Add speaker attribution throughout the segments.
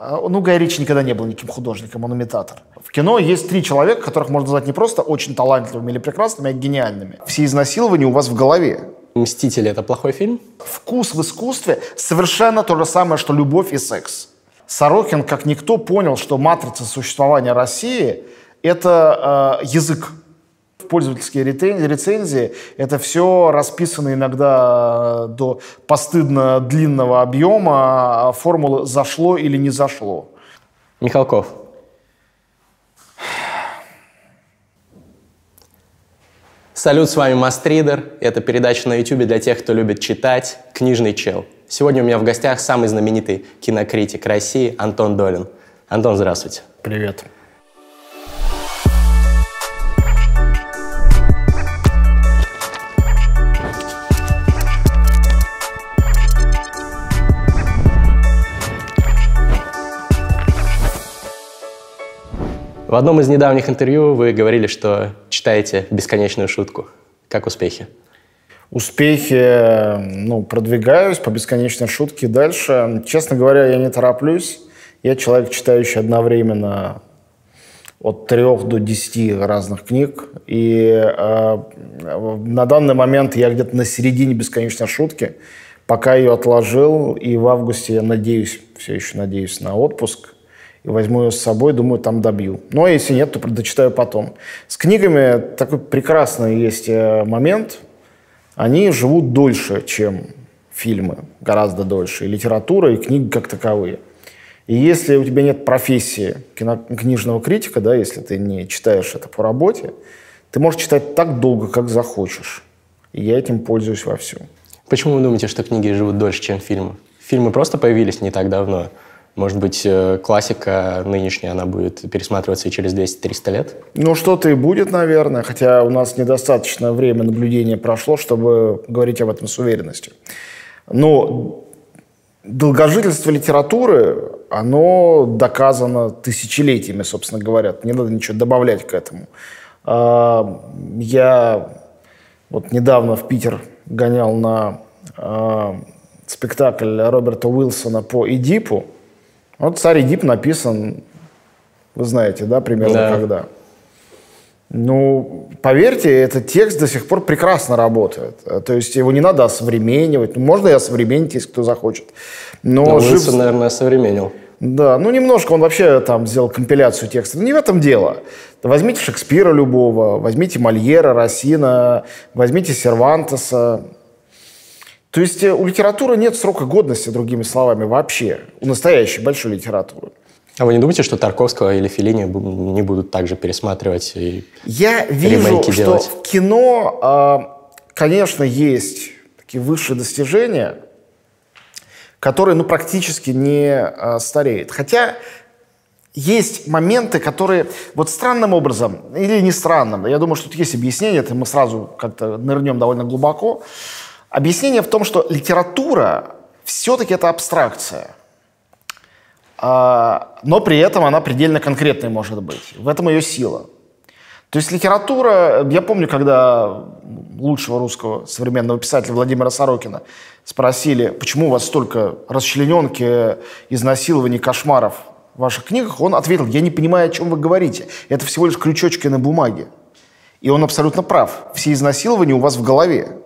Speaker 1: А, ну, Гай Ричи никогда не был никаким художником, он имитатор. В кино есть три человека, которых можно назвать не просто очень талантливыми или прекрасными, а гениальными. Все изнасилования у вас в голове.
Speaker 2: «Мстители» — это плохой фильм?
Speaker 1: Вкус в искусстве совершенно то же самое, что любовь и секс. Сорокин, как никто, понял, что матрица существования России — это э, язык. Пользовательские рецензии — это все расписано иногда до постыдно длинного объема формулы «зашло» или «не зашло».
Speaker 2: Михалков. Салют, с вами Мастридер. Это передача на YouTube для тех, кто любит читать. Книжный чел. Сегодня у меня в гостях самый знаменитый кинокритик России Антон Долин. Антон, здравствуйте.
Speaker 1: Привет.
Speaker 2: В одном из недавних интервью вы говорили, что читаете бесконечную шутку. Как успехи?
Speaker 1: Успехи, ну, продвигаюсь по бесконечной шутке дальше. Честно говоря, я не тороплюсь. Я человек, читающий одновременно от трех до десяти разных книг. И э, на данный момент я где-то на середине бесконечной шутки. Пока ее отложил, и в августе я надеюсь, все еще надеюсь на отпуск и возьму ее с собой, думаю, там добью. Ну, а если нет, то дочитаю потом. С книгами такой прекрасный есть э, момент. Они живут дольше, чем фильмы, гораздо дольше. И литература, и книги как таковые. И если у тебя нет профессии кино, книжного критика, да, если ты не читаешь это по работе, ты можешь читать так долго, как захочешь. И я этим пользуюсь вовсю.
Speaker 2: Почему вы думаете, что книги живут дольше, чем фильмы? Фильмы просто появились не так давно. Может быть, э, классика нынешняя, она будет пересматриваться и через 200-300 лет?
Speaker 1: Ну, что-то и будет, наверное, хотя у нас недостаточно время наблюдения прошло, чтобы говорить об этом с уверенностью. Но долгожительство литературы, оно доказано тысячелетиями, собственно говоря. Не надо ничего добавлять к этому. А, я вот недавно в Питер гонял на а, спектакль Роберта Уилсона по Эдипу, вот «Царь Эдип» написан, вы знаете, да, примерно да. когда. Ну, поверьте, этот текст до сих пор прекрасно работает. То есть его не надо осовременивать. Ну, можно и осовременить, если кто захочет.
Speaker 2: Но, Но жив... наверное, осовременил.
Speaker 1: Да, ну немножко он вообще там сделал компиляцию текста. Но не в этом дело. Возьмите Шекспира любого, возьмите Мольера, Рассина, возьмите Сервантеса. То есть э, у литературы нет срока годности, другими словами, вообще. У настоящей большой литературы.
Speaker 2: А вы не думаете, что Тарковского или Филини не будут также пересматривать и
Speaker 1: Я вижу, что делать? в кино, а, конечно, есть такие высшие достижения, которые ну, практически не а, стареют. Хотя есть моменты, которые вот странным образом, или не странным, я думаю, что тут есть объяснение, это мы сразу как-то нырнем довольно глубоко, Объяснение в том, что литература все-таки это абстракция. А, но при этом она предельно конкретной может быть. В этом ее сила. То есть литература, я помню, когда лучшего русского современного писателя Владимира Сорокина спросили, почему у вас столько расчлененки, изнасилований, кошмаров в ваших книгах, он ответил, я не понимаю, о чем вы говорите. Это всего лишь крючочки на бумаге. И он абсолютно прав. Все изнасилования у вас в голове.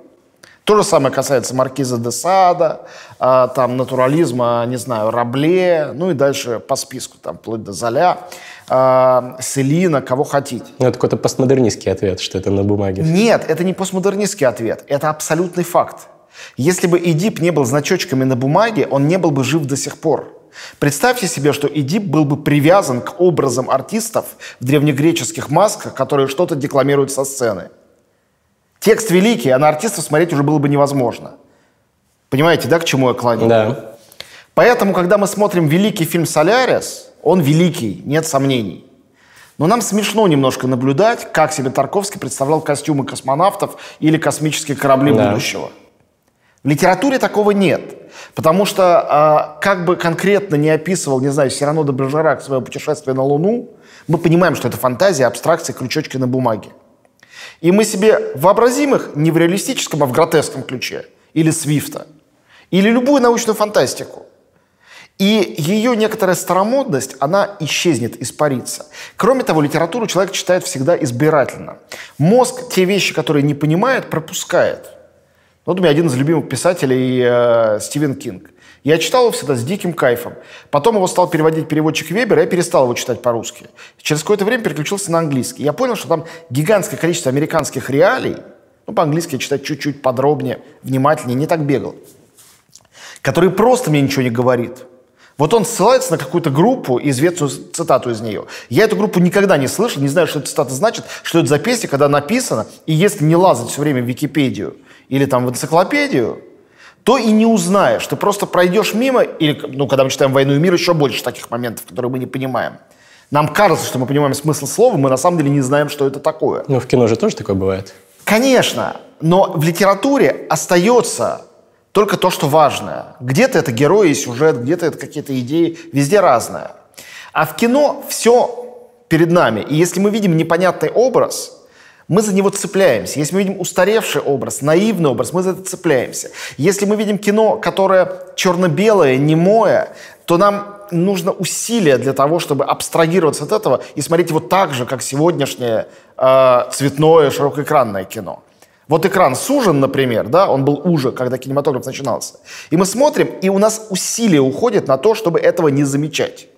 Speaker 1: То же самое касается Маркиза де Сада, а, там натурализма, не знаю, Рабле, ну и дальше по списку, там, вплоть до Золя, а, Селина, кого хотите.
Speaker 2: Ну, это какой-то постмодернистский ответ, что это на бумаге.
Speaker 1: Нет, это не постмодернистский ответ, это абсолютный факт. Если бы Эдип не был значочками на бумаге, он не был бы жив до сих пор. Представьте себе, что Эдип был бы привязан к образам артистов в древнегреческих масках, которые что-то декламируют со сцены. Текст великий, а на артистов смотреть уже было бы невозможно. Понимаете, да, к чему я клоню?
Speaker 2: Да.
Speaker 1: Поэтому, когда мы смотрим великий фильм «Солярис», он великий, нет сомнений. Но нам смешно немножко наблюдать, как себе Тарковский представлял костюмы космонавтов или космические корабли да. будущего. В литературе такого нет. Потому что, э, как бы конкретно не описывал, не знаю, Сирано де Бержерак свое путешествие на Луну, мы понимаем, что это фантазия, абстракция, крючочки на бумаге. И мы себе вообразим их не в реалистическом, а в гротескном ключе. Или Свифта. Или любую научную фантастику. И ее некоторая старомодность, она исчезнет, испарится. Кроме того, литературу человек читает всегда избирательно. Мозг те вещи, которые не понимает, пропускает. Вот у меня один из любимых писателей э, Стивен Кинг. Я читал его всегда с диким кайфом. Потом его стал переводить переводчик Вебер, и я перестал его читать по-русски. Через какое-то время переключился на английский. Я понял, что там гигантское количество американских реалий, ну, по-английски читать чуть-чуть подробнее, внимательнее, не так бегал, который просто мне ничего не говорит. Вот он ссылается на какую-то группу, известную цитату из нее. Я эту группу никогда не слышал, не знаю, что эта цитата значит, что это за песня, когда написано, и если не лазать все время в Википедию или там в энциклопедию, то и не узнаешь. Ты просто пройдешь мимо, или, ну, когда мы читаем «Войну и мир», еще больше таких моментов, которые мы не понимаем. Нам кажется, что мы понимаем смысл слова, мы на самом деле не знаем, что это такое.
Speaker 2: Ну, в кино же тоже такое бывает.
Speaker 1: Конечно, но в литературе остается только то, что важное. Где-то это герои и сюжет, где-то это какие-то идеи, везде разное. А в кино все перед нами. И если мы видим непонятный образ, мы за него цепляемся. Если мы видим устаревший образ, наивный образ, мы за это цепляемся. Если мы видим кино, которое черно-белое, немое, то нам нужно усилие для того, чтобы абстрагироваться от этого и смотреть его так же, как сегодняшнее э, цветное широкоэкранное кино. Вот экран сужен, например, да, он был уже, когда кинематограф начинался. И мы смотрим, и у нас усилия уходят на то, чтобы этого не замечать.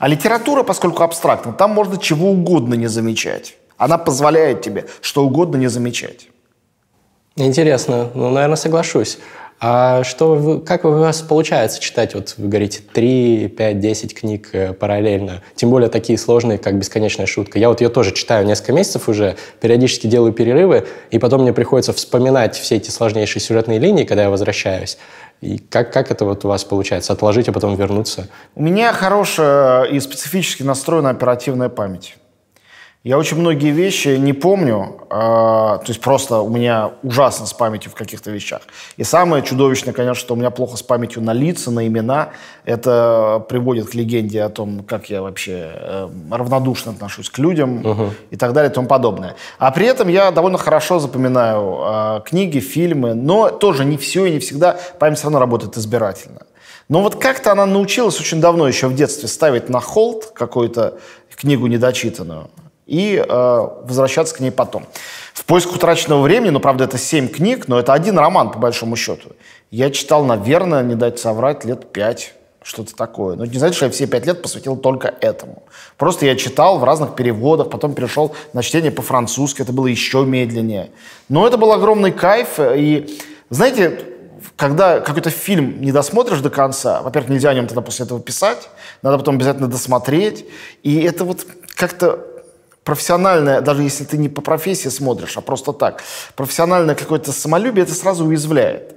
Speaker 1: А литература, поскольку абстрактна, там можно чего угодно не замечать. Она позволяет тебе что угодно не замечать.
Speaker 2: Интересно. Ну, наверное, соглашусь. А что вы, как у вас получается читать, вот вы говорите, 3, 5, 10 книг э, параллельно? Тем более такие сложные, как «Бесконечная шутка». Я вот ее тоже читаю несколько месяцев уже, периодически делаю перерывы, и потом мне приходится вспоминать все эти сложнейшие сюжетные линии, когда я возвращаюсь. И как, как это вот у вас получается? Отложить, а потом вернуться?
Speaker 1: У меня хорошая и специфически настроена оперативная память. Я очень многие вещи не помню, э, то есть просто у меня ужасно с памятью в каких-то вещах. И самое чудовищное, конечно, что у меня плохо с памятью на лица, на имена. Это приводит к легенде о том, как я вообще э, равнодушно отношусь к людям угу. и так далее и тому подобное. А при этом я довольно хорошо запоминаю э, книги, фильмы, но тоже не все и не всегда память все равно работает избирательно. Но вот как-то она научилась очень давно, еще в детстве, ставить на холд какую-то книгу недочитанную и э, возвращаться к ней потом. В поиск утраченного времени, ну, правда, это семь книг, но это один роман, по большому счету. Я читал, наверное, не дать соврать, лет пять, что-то такое. Но не знаете, что я все пять лет посвятил только этому. Просто я читал в разных переводах, потом перешел на чтение по-французски, это было еще медленнее. Но это был огромный кайф, и, знаете, когда какой-то фильм не досмотришь до конца, во-первых, нельзя о нем тогда после этого писать, надо потом обязательно досмотреть, и это вот как-то профессиональное, даже если ты не по профессии смотришь, а просто так, профессиональное какое-то самолюбие это сразу уязвляет.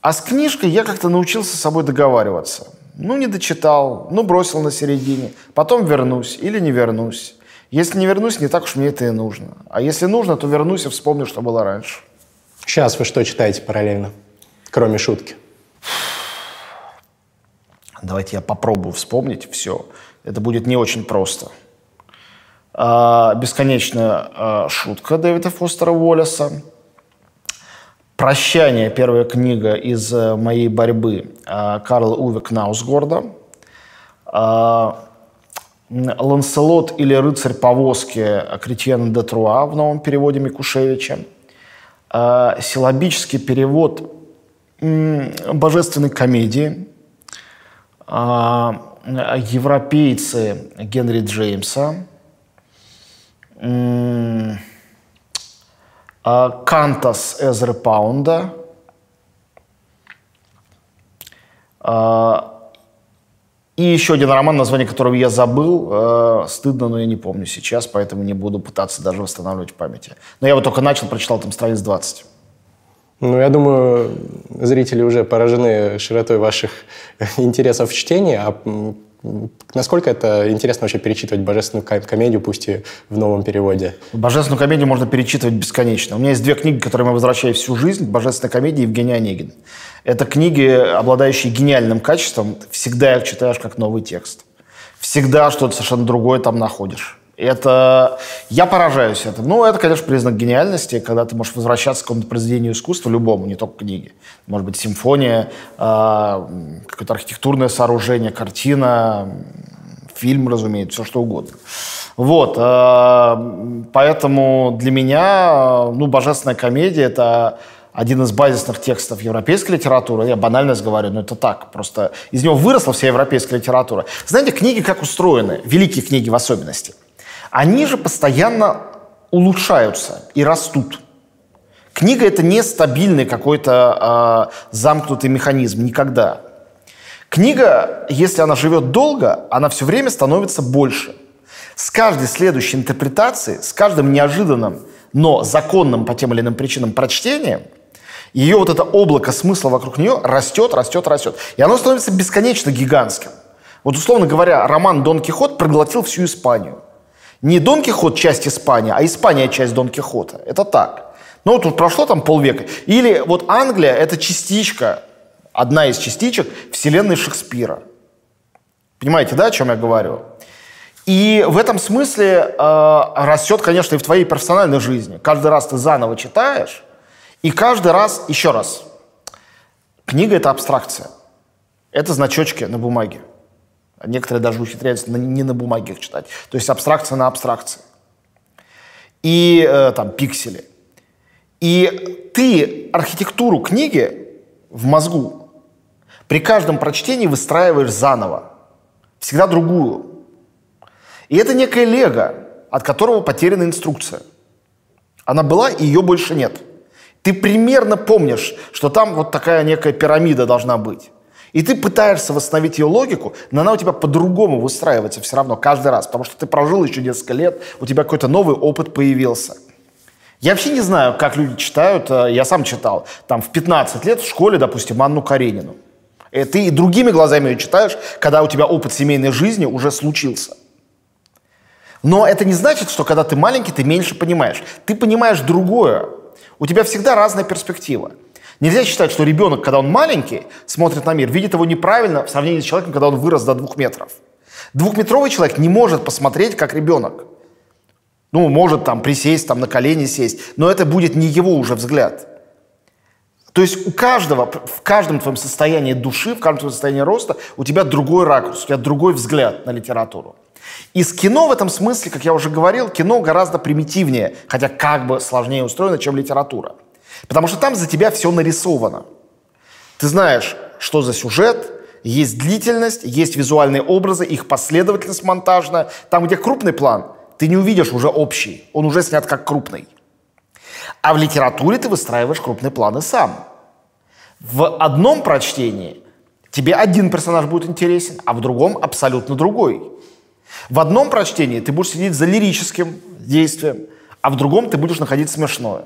Speaker 1: А с книжкой я как-то научился с собой договариваться. Ну, не дочитал, ну, бросил на середине, потом вернусь или не вернусь. Если не вернусь, не так уж мне это и нужно. А если нужно, то вернусь и вспомню, что было раньше.
Speaker 2: Сейчас вы что читаете параллельно, кроме шутки?
Speaker 1: Давайте я попробую вспомнить все. Это будет не очень просто. А, «Бесконечная а, шутка» Дэвида Фостера Уоллеса, «Прощание», первая книга из э, моей борьбы а, Карла Уве Кнаусгорда, «Ланселот» или «Рыцарь повозки» Кретьена де Труа в новом переводе Микушевича, силабический перевод божественной комедии, европейцы Генри Джеймса – Кантас Эзры Паунда, и еще один роман, название которого я забыл. Э, стыдно, но я не помню сейчас, поэтому не буду пытаться даже восстанавливать в памяти. Но я вот только начал, прочитал там страниц 20.
Speaker 2: Ну, я думаю, зрители уже поражены широтой ваших интересов в чтении. А Насколько это интересно вообще перечитывать божественную комедию, пусть и в новом переводе?
Speaker 1: Божественную комедию можно перечитывать бесконечно. У меня есть две книги, которые я возвращаю всю жизнь. «Божественная комедия» и Евгений Онегин. Это книги, обладающие гениальным качеством. Всегда их читаешь как новый текст. Всегда что-то совершенно другое там находишь. Это... Я поражаюсь этому. Ну, это, конечно, признак гениальности, когда ты можешь возвращаться к какому-то произведению искусства, любому, не только книге. Может быть, симфония, э, какое-то архитектурное сооружение, картина, фильм, разумеется, все что угодно. Вот, э, поэтому для меня, ну, «Божественная комедия» — это один из базисных текстов европейской литературы. Я банальность говорю, но это так. Просто из него выросла вся европейская литература. Знаете, книги как устроены, великие книги в особенности. Они же постоянно улучшаются и растут. Книга — это не стабильный какой-то э, замкнутый механизм, никогда. Книга, если она живет долго, она все время становится больше. С каждой следующей интерпретацией, с каждым неожиданным, но законным по тем или иным причинам прочтением – ее вот это облако смысла вокруг нее растет, растет, растет. И оно становится бесконечно гигантским. Вот, условно говоря, роман «Дон Кихот» проглотил всю Испанию. Не Дон Кихот часть Испании, а Испания часть Дон Кихота. Это так. Ну, тут прошло там полвека. Или вот Англия – это частичка, одна из частичек вселенной Шекспира. Понимаете, да, о чем я говорю? И в этом смысле э, растет, конечно, и в твоей персональной жизни. Каждый раз ты заново читаешь, и каждый раз, еще раз, книга – это абстракция. Это значочки на бумаге. Некоторые даже ухитряются не на бумаге их читать. То есть абстракция на абстракции. И э, там пиксели. И ты архитектуру книги в мозгу при каждом прочтении выстраиваешь заново. Всегда другую. И это некое лего, от которого потеряна инструкция. Она была, и ее больше нет. Ты примерно помнишь, что там вот такая некая пирамида должна быть. И ты пытаешься восстановить ее логику, но она у тебя по-другому выстраивается все равно каждый раз, потому что ты прожил еще несколько лет, у тебя какой-то новый опыт появился. Я вообще не знаю, как люди читают, э, я сам читал, там в 15 лет в школе, допустим, Анну Каренину. И ты и другими глазами ее читаешь, когда у тебя опыт семейной жизни уже случился. Но это не значит, что когда ты маленький, ты меньше понимаешь. Ты понимаешь другое. У тебя всегда разная перспектива. Нельзя считать, что ребенок, когда он маленький, смотрит на мир, видит его неправильно в сравнении с человеком, когда он вырос до двух метров. Двухметровый человек не может посмотреть, как ребенок. Ну, может там присесть, там на колени сесть, но это будет не его уже взгляд. То есть у каждого, в каждом твоем состоянии души, в каждом твоем состоянии роста у тебя другой ракурс, у тебя другой взгляд на литературу. И с кино в этом смысле, как я уже говорил, кино гораздо примитивнее, хотя как бы сложнее устроено, чем литература. Потому что там за тебя все нарисовано. Ты знаешь, что за сюжет, есть длительность, есть визуальные образы, их последовательность монтажная. Там, где крупный план, ты не увидишь уже общий, он уже снят как крупный. А в литературе ты выстраиваешь крупные планы сам. В одном прочтении тебе один персонаж будет интересен, а в другом абсолютно другой. В одном прочтении ты будешь сидеть за лирическим действием, а в другом ты будешь находить смешное.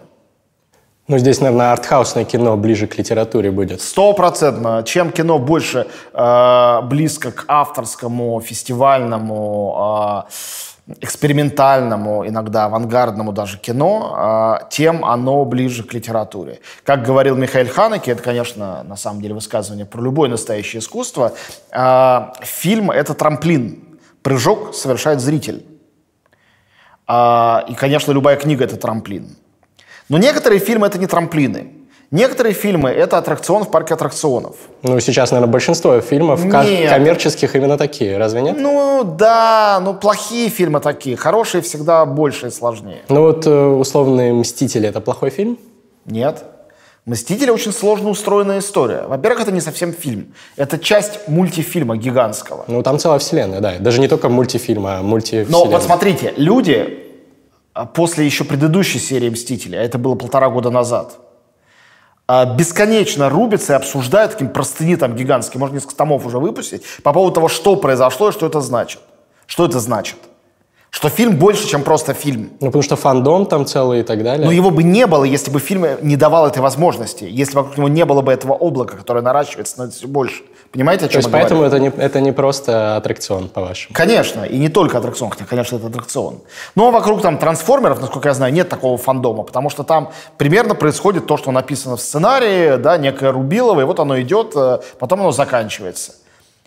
Speaker 2: Ну, здесь, наверное, артхаусное кино ближе к литературе будет.
Speaker 1: Стопроцентно. Чем кино больше э, близко к авторскому, фестивальному, э, экспериментальному, иногда авангардному даже кино, э, тем оно ближе к литературе. Как говорил Михаил Ханеке, это, конечно, на самом деле высказывание про любое настоящее искусство, э, фильм — это трамплин прыжок совершает зритель. А, и, конечно, любая книга – это трамплин. Но некоторые фильмы – это не трамплины. Некоторые фильмы – это аттракцион в парке аттракционов.
Speaker 2: Ну, сейчас, наверное, большинство фильмов нет. коммерческих именно такие, разве нет?
Speaker 1: Ну, да, ну, плохие фильмы такие. Хорошие всегда больше и сложнее.
Speaker 2: Ну, вот э, условные «Мстители» – это плохой фильм?
Speaker 1: Нет. «Мстители» очень сложно устроенная история. Во-первых, это не совсем фильм. Это часть мультифильма гигантского.
Speaker 2: Ну, там целая вселенная, да. Даже не только мультифильм, а мультивселенная.
Speaker 1: Но вот смотрите, люди после еще предыдущей серии «Мстители», а это было полтора года назад, а, бесконечно рубятся и обсуждают таким простыни там гигантские, можно несколько томов уже выпустить, по поводу того, что произошло и что это значит. Что это значит? Что фильм больше, чем просто фильм.
Speaker 2: Ну, потому что фандом там целый и так далее.
Speaker 1: Но его бы не было, если бы фильм не давал этой возможности. Если вокруг него не было бы этого облака, которое наращивается, становится все больше. Понимаете, о чем
Speaker 2: То есть поэтому это не, это не просто аттракцион, по-вашему?
Speaker 1: Конечно, и не только аттракцион, хотя, конечно, это аттракцион. Но вокруг там трансформеров, насколько я знаю, нет такого фандома, потому что там примерно происходит то, что написано в сценарии, да, некое Рубилово, и вот оно идет, э, потом оно заканчивается.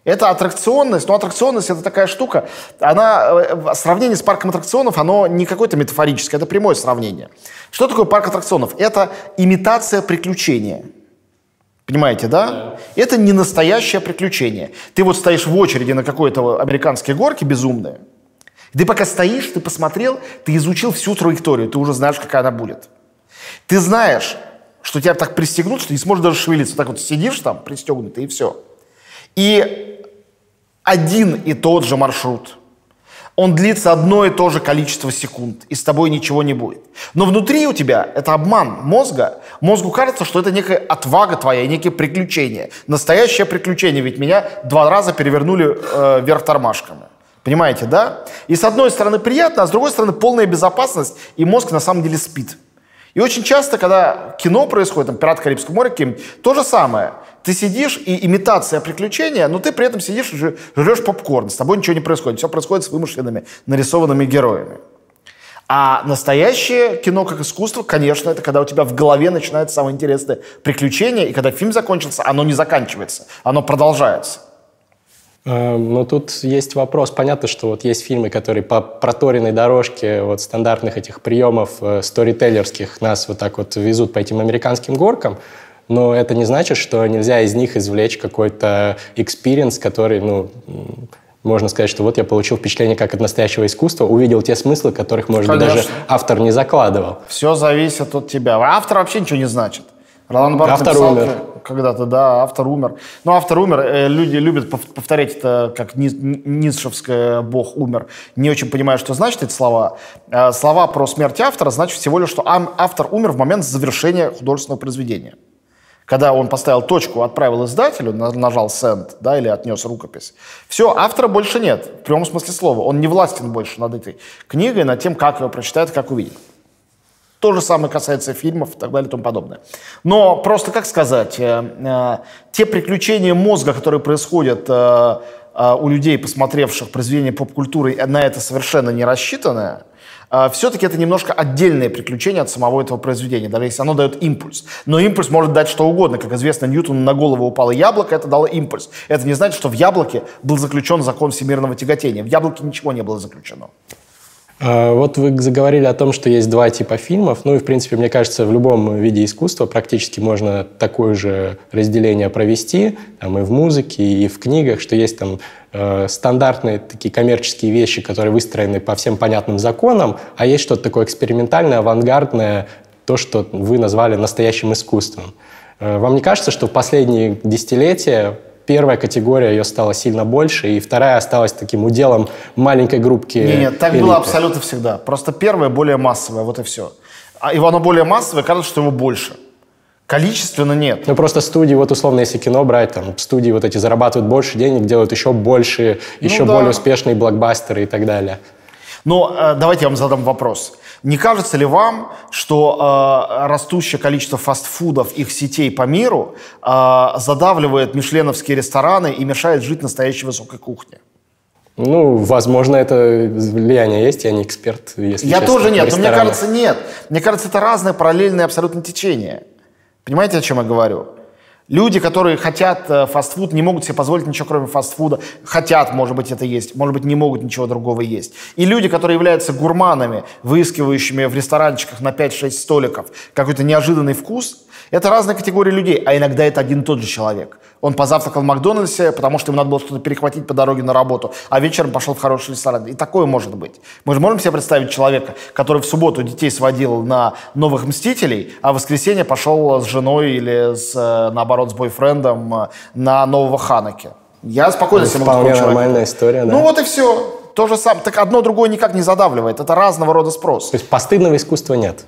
Speaker 1: Это аттракционность, но аттракционность это такая штука, она, э, сравнение с парком аттракционов, оно не какое-то метафорическое, это прямое сравнение. Что такое парк аттракционов? Это имитация приключения. Понимаете, да? да? Это не настоящее приключение. Ты вот стоишь в очереди на какой-то американской горке безумные, ты пока стоишь, ты посмотрел, ты изучил всю траекторию, ты уже знаешь, какая она будет. Ты знаешь, что тебя так пристегнут, что не сможешь даже шевелиться. Так вот сидишь там, пристегнутый, и все. И один и тот же маршрут. Он длится одно и то же количество секунд, и с тобой ничего не будет. Но внутри у тебя это обман мозга. Мозгу кажется, что это некая отвага твоя, некие приключения. Настоящее приключение, ведь меня два раза перевернули э, вверх тормашками. Понимаете, да? И с одной стороны приятно, а с другой стороны полная безопасность, и мозг на самом деле спит. И очень часто, когда кино происходит, там, «Пират Карибского моря», то же самое. Ты сидишь, и имитация приключения, но ты при этом сидишь и жрешь попкорн, с тобой ничего не происходит. Все происходит с вымышленными, нарисованными героями. А настоящее кино как искусство, конечно, это когда у тебя в голове начинается самое интересное приключение, и когда фильм закончился, оно не заканчивается, оно продолжается.
Speaker 2: Эм, но тут есть вопрос. Понятно, что вот есть фильмы, которые по проторенной дорожке вот стандартных этих приемов э, сторителлерских нас вот так вот везут по этим американским горкам, но это не значит, что нельзя из них извлечь какой-то experience, который, ну, можно сказать, что вот я получил впечатление как от настоящего искусства, увидел те смыслы, которых, может Конечно. быть, даже автор не закладывал.
Speaker 1: Все зависит от тебя. Автор вообще ничего не значит. Ролан Барт
Speaker 2: автор написал умер.
Speaker 1: когда-то, да, автор умер. Но автор умер, э, люди любят повторять это как ницшевское «бог умер». Не очень понимаю, что значит эти слова. Э, слова про смерть автора значит всего лишь, что автор умер в момент завершения художественного произведения. Когда он поставил точку, отправил издателю, нажал «send», да, или отнес рукопись. Все, автора больше нет, в прямом смысле слова. Он не властен больше над этой книгой, над тем, как ее прочитают, как увидят. То же самое касается фильмов и так далее и тому подобное. Но просто, как сказать, э, э, те приключения мозга, которые происходят э, э, у людей, посмотревших произведения поп-культуры, на это совершенно не рассчитаны, э, все-таки это немножко отдельное приключение от самого этого произведения, даже если оно дает импульс. Но импульс может дать что угодно. Как известно, Ньютону на голову упало яблоко, это дало импульс. Это не значит, что в яблоке был заключен закон всемирного тяготения. В яблоке ничего не было заключено.
Speaker 2: А, вот вы заговорили о том, что есть два типа фильмов. Ну и, в принципе, мне кажется, в любом виде искусства практически можно такое же разделение провести, там, и в музыке, и в книгах, что есть там э, стандартные такие коммерческие вещи, которые выстроены по всем понятным законам, а есть что-то такое экспериментальное, авангардное, то, что вы назвали настоящим искусством. Э, вам не кажется, что в последние десятилетия первая категория ее стала сильно больше, и вторая осталась таким уделом маленькой группки
Speaker 1: Нет, нет так элиты. было абсолютно всегда. Просто первая более массовая, вот и все. А его оно более массовое, кажется, что его больше. Количественно нет.
Speaker 2: Ну просто студии, вот условно, если кино брать, там студии вот эти зарабатывают больше денег, делают еще больше, еще ну, да. более успешные блокбастеры и так далее.
Speaker 1: Но э, давайте я вам задам вопрос. Не кажется ли вам, что э, растущее количество фастфудов, их сетей по миру э, задавливает мишленовские рестораны и мешает жить настоящей высокой кухне?
Speaker 2: Ну, возможно, это влияние есть, я не эксперт,
Speaker 1: если Я честно, тоже нет, но мне кажется, нет. Мне кажется, это разные параллельные абсолютно течения. Понимаете, о чем я говорю? Люди, которые хотят э, фастфуд, не могут себе позволить ничего, кроме фастфуда. Хотят, может быть, это есть, может быть, не могут ничего другого есть. И люди, которые являются гурманами, выискивающими в ресторанчиках на 5-6 столиков какой-то неожиданный вкус, это разные категории людей, а иногда это один и тот же человек. Он позавтракал в Макдональдсе, потому что ему надо было что-то перехватить по дороге на работу, а вечером пошел в хороший ресторан. И такое может быть. Мы же можем себе представить человека, который в субботу детей сводил на «Новых Мстителей», а в воскресенье пошел с женой или, с, э, наоборот, с бойфрендом э, на «Нового Ханаки». Я спокойно себе
Speaker 2: могу Вполне нормальная история, да.
Speaker 1: Ну вот и все. То же самое. Так одно другое никак не задавливает. Это разного рода спрос.
Speaker 2: То есть постыдного искусства нет?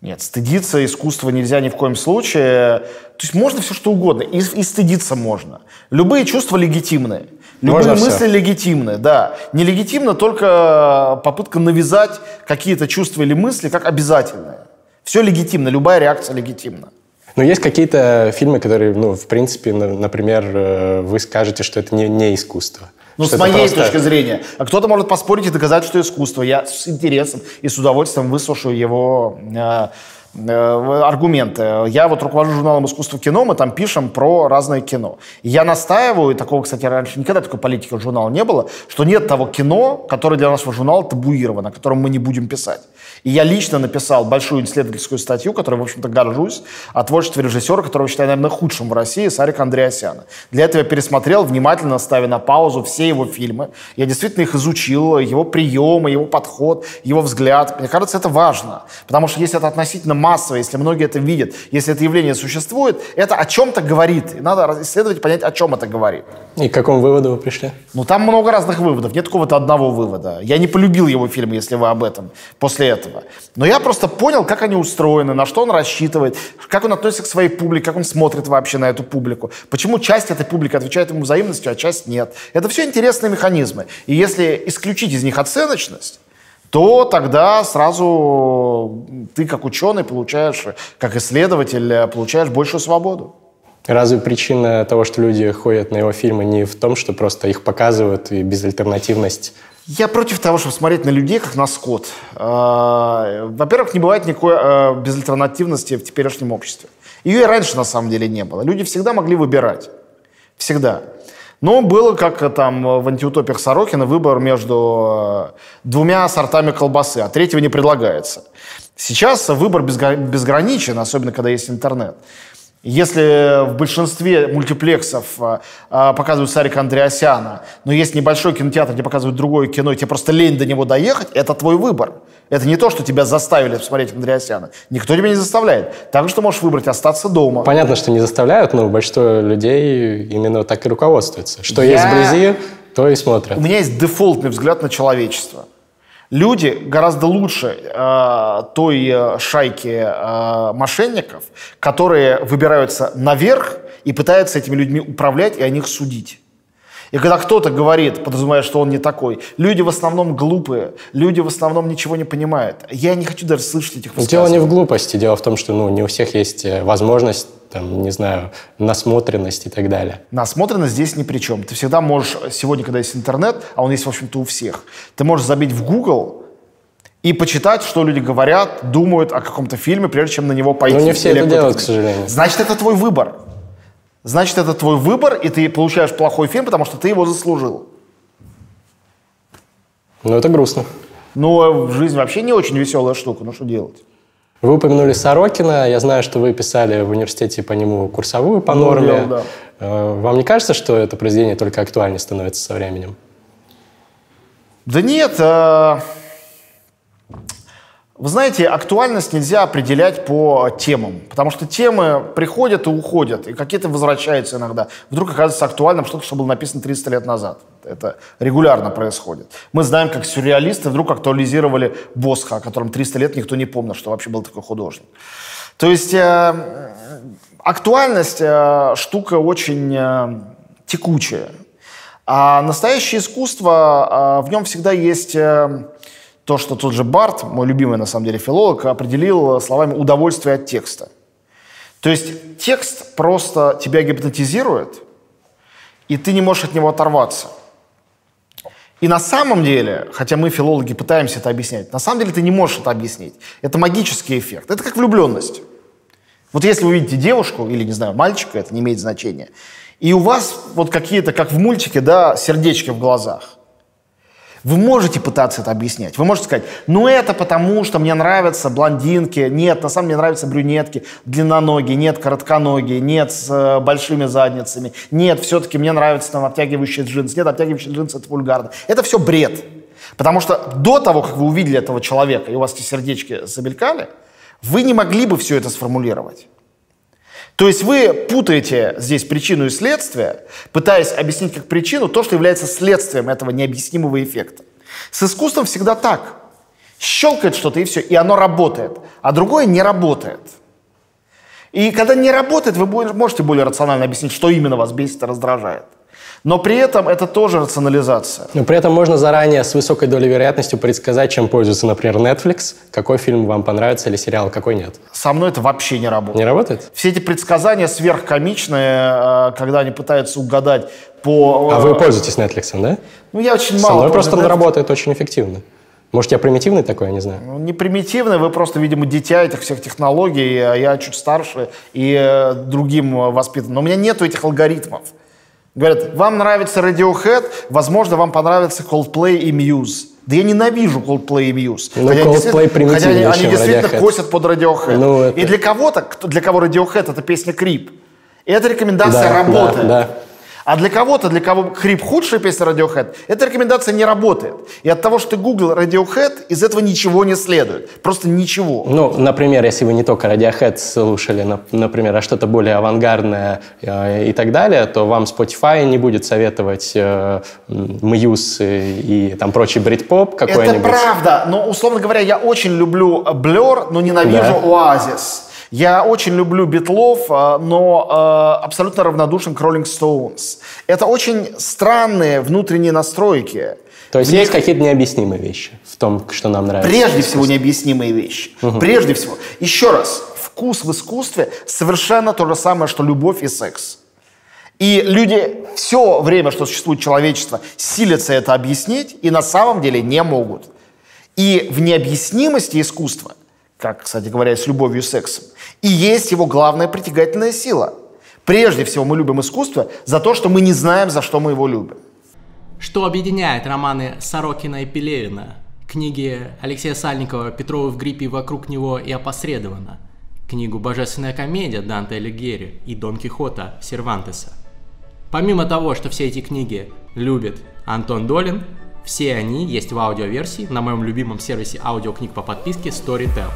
Speaker 1: Нет, стыдиться искусства нельзя ни в коем случае. То есть можно все что угодно, и, и стыдиться можно. Любые чувства легитимны. Любые можно мысли все. легитимны, да. Нелегитимна только попытка навязать какие-то чувства или мысли как обязательные. Все легитимно, любая реакция легитимна.
Speaker 2: Но есть какие-то фильмы, которые, ну, в принципе, например, э, вы скажете, что это не, не искусство.
Speaker 1: Ну, с моей просто... точки зрения. А кто-то может поспорить и доказать, что искусство. Я с интересом и с удовольствием выслушаю его э, э, аргументы. Я вот руковожу журналом «Искусство кино», мы там пишем про разное кино. Я настаиваю, такого, кстати, раньше никогда такой политики в журнале не было, что нет того кино, которое для нашего журнала табуировано, о котором мы не будем писать. И я лично написал большую исследовательскую статью, которой, в общем-то, горжусь, о творчестве режиссера, которого считаю, наверное, худшим в России, Сарика Андреасяна. Для этого я пересмотрел, внимательно ставя на паузу все его фильмы. Я действительно их изучил, его приемы, его подход, его взгляд. Мне кажется, это важно. Потому что если это относительно массово, если многие это видят, если это явление существует, это о чем-то говорит. И надо исследовать, понять, о чем это говорит.
Speaker 2: И к какому выводу вы пришли?
Speaker 1: Ну, там много разных выводов. Нет какого-то одного вывода. Я не полюбил его фильм, если вы об этом, после этого. Но я просто понял, как они устроены, на что он рассчитывает, как он относится к своей публике, как он смотрит вообще на эту публику. Почему часть этой публики отвечает ему взаимностью, а часть нет. Это все интересные механизмы. И если исключить из них оценочность, то тогда сразу ты как ученый получаешь, как исследователь, получаешь большую свободу.
Speaker 2: Разве причина того, что люди ходят на его фильмы, не в том, что просто их показывают и безальтернативность?
Speaker 1: Я против того, чтобы смотреть на людей, как на скот. А, во-первых, не бывает никакой а, безальтернативности в теперешнем обществе. Ее и раньше, на самом деле, не было. Люди всегда могли выбирать. Всегда. Но было, как там в антиутопиях Сорокина, выбор между а, двумя сортами колбасы, а третьего не предлагается. Сейчас выбор безграничен, особенно когда есть интернет. Если в большинстве мультиплексов э, э, показывают Сарика Андреасяна, но есть небольшой кинотеатр, где показывают другое кино, и тебе просто лень до него доехать, это твой выбор. Это не то, что тебя заставили посмотреть Андреасяна. Никто тебя не заставляет. Так что можешь выбрать остаться дома.
Speaker 2: Понятно, что не заставляют, но большинство людей именно так и руководствуются. Что Я... есть вблизи, то и смотрят.
Speaker 1: У меня есть дефолтный взгляд на человечество. Люди гораздо лучше э, той э, шайки э, мошенников, которые выбираются наверх и пытаются этими людьми управлять и о них судить. И когда кто-то говорит, подразумевая, что он не такой, люди в основном глупые, люди в основном ничего не понимают. Я не хочу даже слышать этих
Speaker 2: высказываний. Дело не в глупости, дело в том, что ну, не у всех есть э, возможность там, не знаю, насмотренность и так далее.
Speaker 1: Насмотренность здесь ни при чем. Ты всегда можешь, сегодня, когда есть интернет, а он есть, в общем-то, у всех, ты можешь забить в Google и почитать, что люди говорят, думают о каком-то фильме, прежде чем на него пойти.
Speaker 2: Но не все это делают, к сожалению.
Speaker 1: Значит, это твой выбор. Значит, это твой выбор, и ты получаешь плохой фильм, потому что ты его заслужил.
Speaker 2: Ну, это грустно.
Speaker 1: Ну, в жизни вообще не очень веселая штука, ну что делать?
Speaker 2: Вы упомянули Сорокина. Я знаю, что вы писали в университете по нему курсовую по норме. Делал, да. Э, вам не кажется, что это произведение только актуальнее становится со временем?
Speaker 1: Да нет. Вы знаете, актуальность нельзя определять по темам, потому что темы приходят и уходят, и какие-то возвращаются иногда. Вдруг оказывается актуальным что-то, что было написано 300 лет назад. Это регулярно происходит. Мы знаем, как сюрреалисты вдруг актуализировали Босха, о котором 300 лет никто не помнил, что вообще был такой художник. То есть э, актуальность э, штука очень э, текучая. А настоящее искусство, э, в нем всегда есть... Э, то, что тот же Барт, мой любимый на самом деле филолог, определил словами «удовольствие от текста». То есть текст просто тебя гипнотизирует, и ты не можешь от него оторваться. И на самом деле, хотя мы, филологи, пытаемся это объяснять, на самом деле ты не можешь это объяснить. Это магический эффект. Это как влюбленность. Вот если вы видите девушку или, не знаю, мальчика, это не имеет значения, и у вас вот какие-то, как в мультике, да, сердечки в глазах, вы можете пытаться это объяснять. Вы можете сказать, ну это потому, что мне нравятся блондинки. Нет, на самом деле мне нравятся брюнетки, длинноногие. Нет, коротконогие. Нет, с э, большими задницами. Нет, все-таки мне нравятся там обтягивающие джинсы. Нет, обтягивающие джинсы это вульгарно. Это все бред. Потому что до того, как вы увидели этого человека, и у вас эти сердечки забелькали, вы не могли бы все это сформулировать. То есть вы путаете здесь причину и следствие, пытаясь объяснить как причину то, что является следствием этого необъяснимого эффекта. С искусством всегда так. Щелкает что-то и все, и оно работает, а другое не работает. И когда не работает, вы можете более рационально объяснить, что именно вас бесит и раздражает. Но при этом это тоже рационализация.
Speaker 2: Но при этом можно заранее с высокой долей вероятностью предсказать, чем пользуется, например, Netflix, какой фильм вам понравится или сериал, какой нет.
Speaker 1: Со мной это вообще не работает.
Speaker 2: Не работает?
Speaker 1: Все эти предсказания сверхкомичные, э, когда они пытаются угадать по...
Speaker 2: А вы пользуетесь Netflix, да?
Speaker 1: Ну, я очень мало.
Speaker 2: Со мной просто он работает очень эффективно. Может, я примитивный такой, я не знаю.
Speaker 1: Ну, не примитивный, вы просто, видимо, дитя этих всех технологий, а я чуть старше и э, другим э, воспитан. Но у меня нету этих алгоритмов. Говорят, вам нравится Radiohead, возможно, вам понравится Coldplay и Muse. Да я ненавижу Coldplay и Muse.
Speaker 2: Ну,
Speaker 1: хотя
Speaker 2: Coldplay
Speaker 1: действительно- хотя они, они действительно
Speaker 2: Radiohead.
Speaker 1: косят под Radiohead.
Speaker 2: Ну, это-
Speaker 1: И для кого-то, для кого Radiohead это песня Крип. И эта рекомендация
Speaker 2: Да,
Speaker 1: работает.
Speaker 2: да, да.
Speaker 1: А для кого-то, для кого Крип худшая песня Radiohead, эта рекомендация не работает. И от того, что ты гуглил Radiohead, из этого ничего не следует. Просто ничего.
Speaker 2: Ну, например, если вы не только Radiohead слушали, нап- например, а что-то более авангардное э, и так далее, то вам Spotify не будет советовать э, Muse и, и там прочий брит-поп
Speaker 1: Это
Speaker 2: какой-нибудь.
Speaker 1: правда, но, условно говоря, я очень люблю Blur, но ненавижу
Speaker 2: Да.
Speaker 1: Oasis. Я очень люблю Битлов, э, но э, абсолютно равнодушен к Rolling Stones. Это очень странные внутренние настройки.
Speaker 2: То есть
Speaker 1: В них
Speaker 2: есть какие-то необъяснимые вещи в том, что нам нравится.
Speaker 1: Прежде всего необъяснимые вещи. Прежде всего. Еще раз, вкус в искусстве совершенно то же самое, что любовь и секс. И люди все время, что существует человечество, силятся это объяснить и на самом деле не могут. И в необъяснимости искусства, как, кстати говоря, и с любовью и сексом, и есть его главная притягательная сила. Прежде всего мы любим искусство за то, что мы не знаем, за что мы его любим.
Speaker 3: Что объединяет романы Сорокина и Пелевина, книги Алексея Сальникова «Петрова в гриппе вокруг него» и «Опосредованно», книгу «Божественная комедия» Данте Алигьери и «Дон Кихота» Сервантеса. Помимо того, что все эти книги любит Антон Долин, все они есть в аудиоверсии на моем любимом сервисе аудиокниг по подписке Storytel.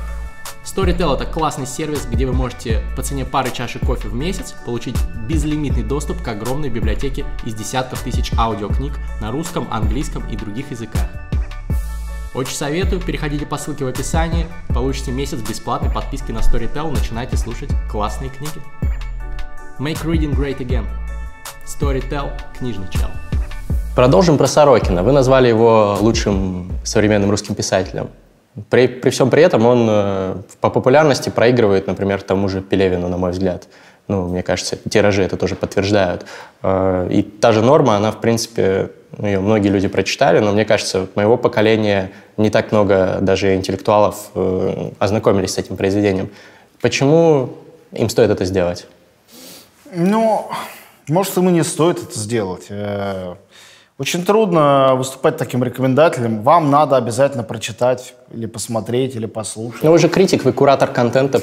Speaker 3: Storytel это классный сервис, где вы можете по цене пары чашек кофе в месяц получить безлимитный доступ к огромной библиотеке из десятков тысяч аудиокниг на русском, английском и других языках. Очень советую, переходите по ссылке в описании, получите месяц бесплатной подписки на Storytel, начинайте слушать классные книги. Make reading great again. Storytel, книжный чел.
Speaker 2: Продолжим про Сорокина. Вы назвали его лучшим современным русским писателем. При, при всем при этом он э, по популярности проигрывает, например, тому же Пелевину, на мой взгляд. Ну, мне кажется, тиражи это тоже подтверждают. Э, и та же норма, она, в принципе, ну, ее многие люди прочитали, но мне кажется, моего поколения не так много даже интеллектуалов э, ознакомились с этим произведением. Почему им стоит это сделать?
Speaker 1: Ну, может, ему не стоит это сделать. Очень трудно выступать таким рекомендателем. Вам надо обязательно прочитать или посмотреть, или послушать.
Speaker 2: Ну, вы же критик, вы куратор контента,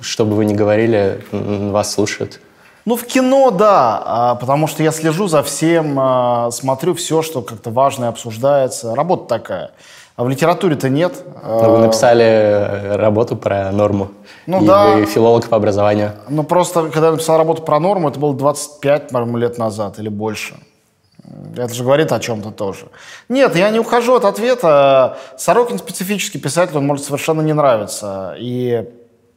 Speaker 2: что бы вы ни говорили, вас слушают.
Speaker 1: Ну, в кино, да, а, потому что я слежу за всем, а, смотрю все, что как-то важное обсуждается. Работа такая. А в литературе-то нет. А,
Speaker 2: Но вы написали э, работу про норму.
Speaker 1: Ну
Speaker 2: и
Speaker 1: да.
Speaker 2: вы филолог по образованию.
Speaker 1: Ну, просто, когда я написал работу про норму, это было 25, по-моему, лет назад или больше. Это же говорит о чем-то тоже. Нет, я не ухожу от ответа. Сорокин специфический писатель, он может совершенно не нравиться. И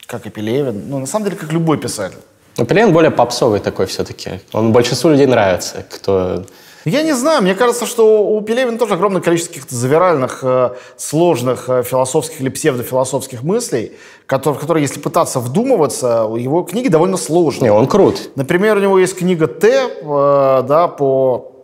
Speaker 1: как и Пелевин, ну, на самом деле, как любой писатель.
Speaker 2: Но Пелевин более попсовый такой все-таки. Он большинству людей нравится, кто...
Speaker 1: Я не знаю, мне кажется, что у Пелевина тоже огромное количество каких-то завиральных, э, сложных э, философских или псевдофилософских мыслей, которые, которые, если пытаться вдумываться, его книги довольно сложные.
Speaker 2: Не, он крут.
Speaker 1: Например, у него есть книга Т, э, да, по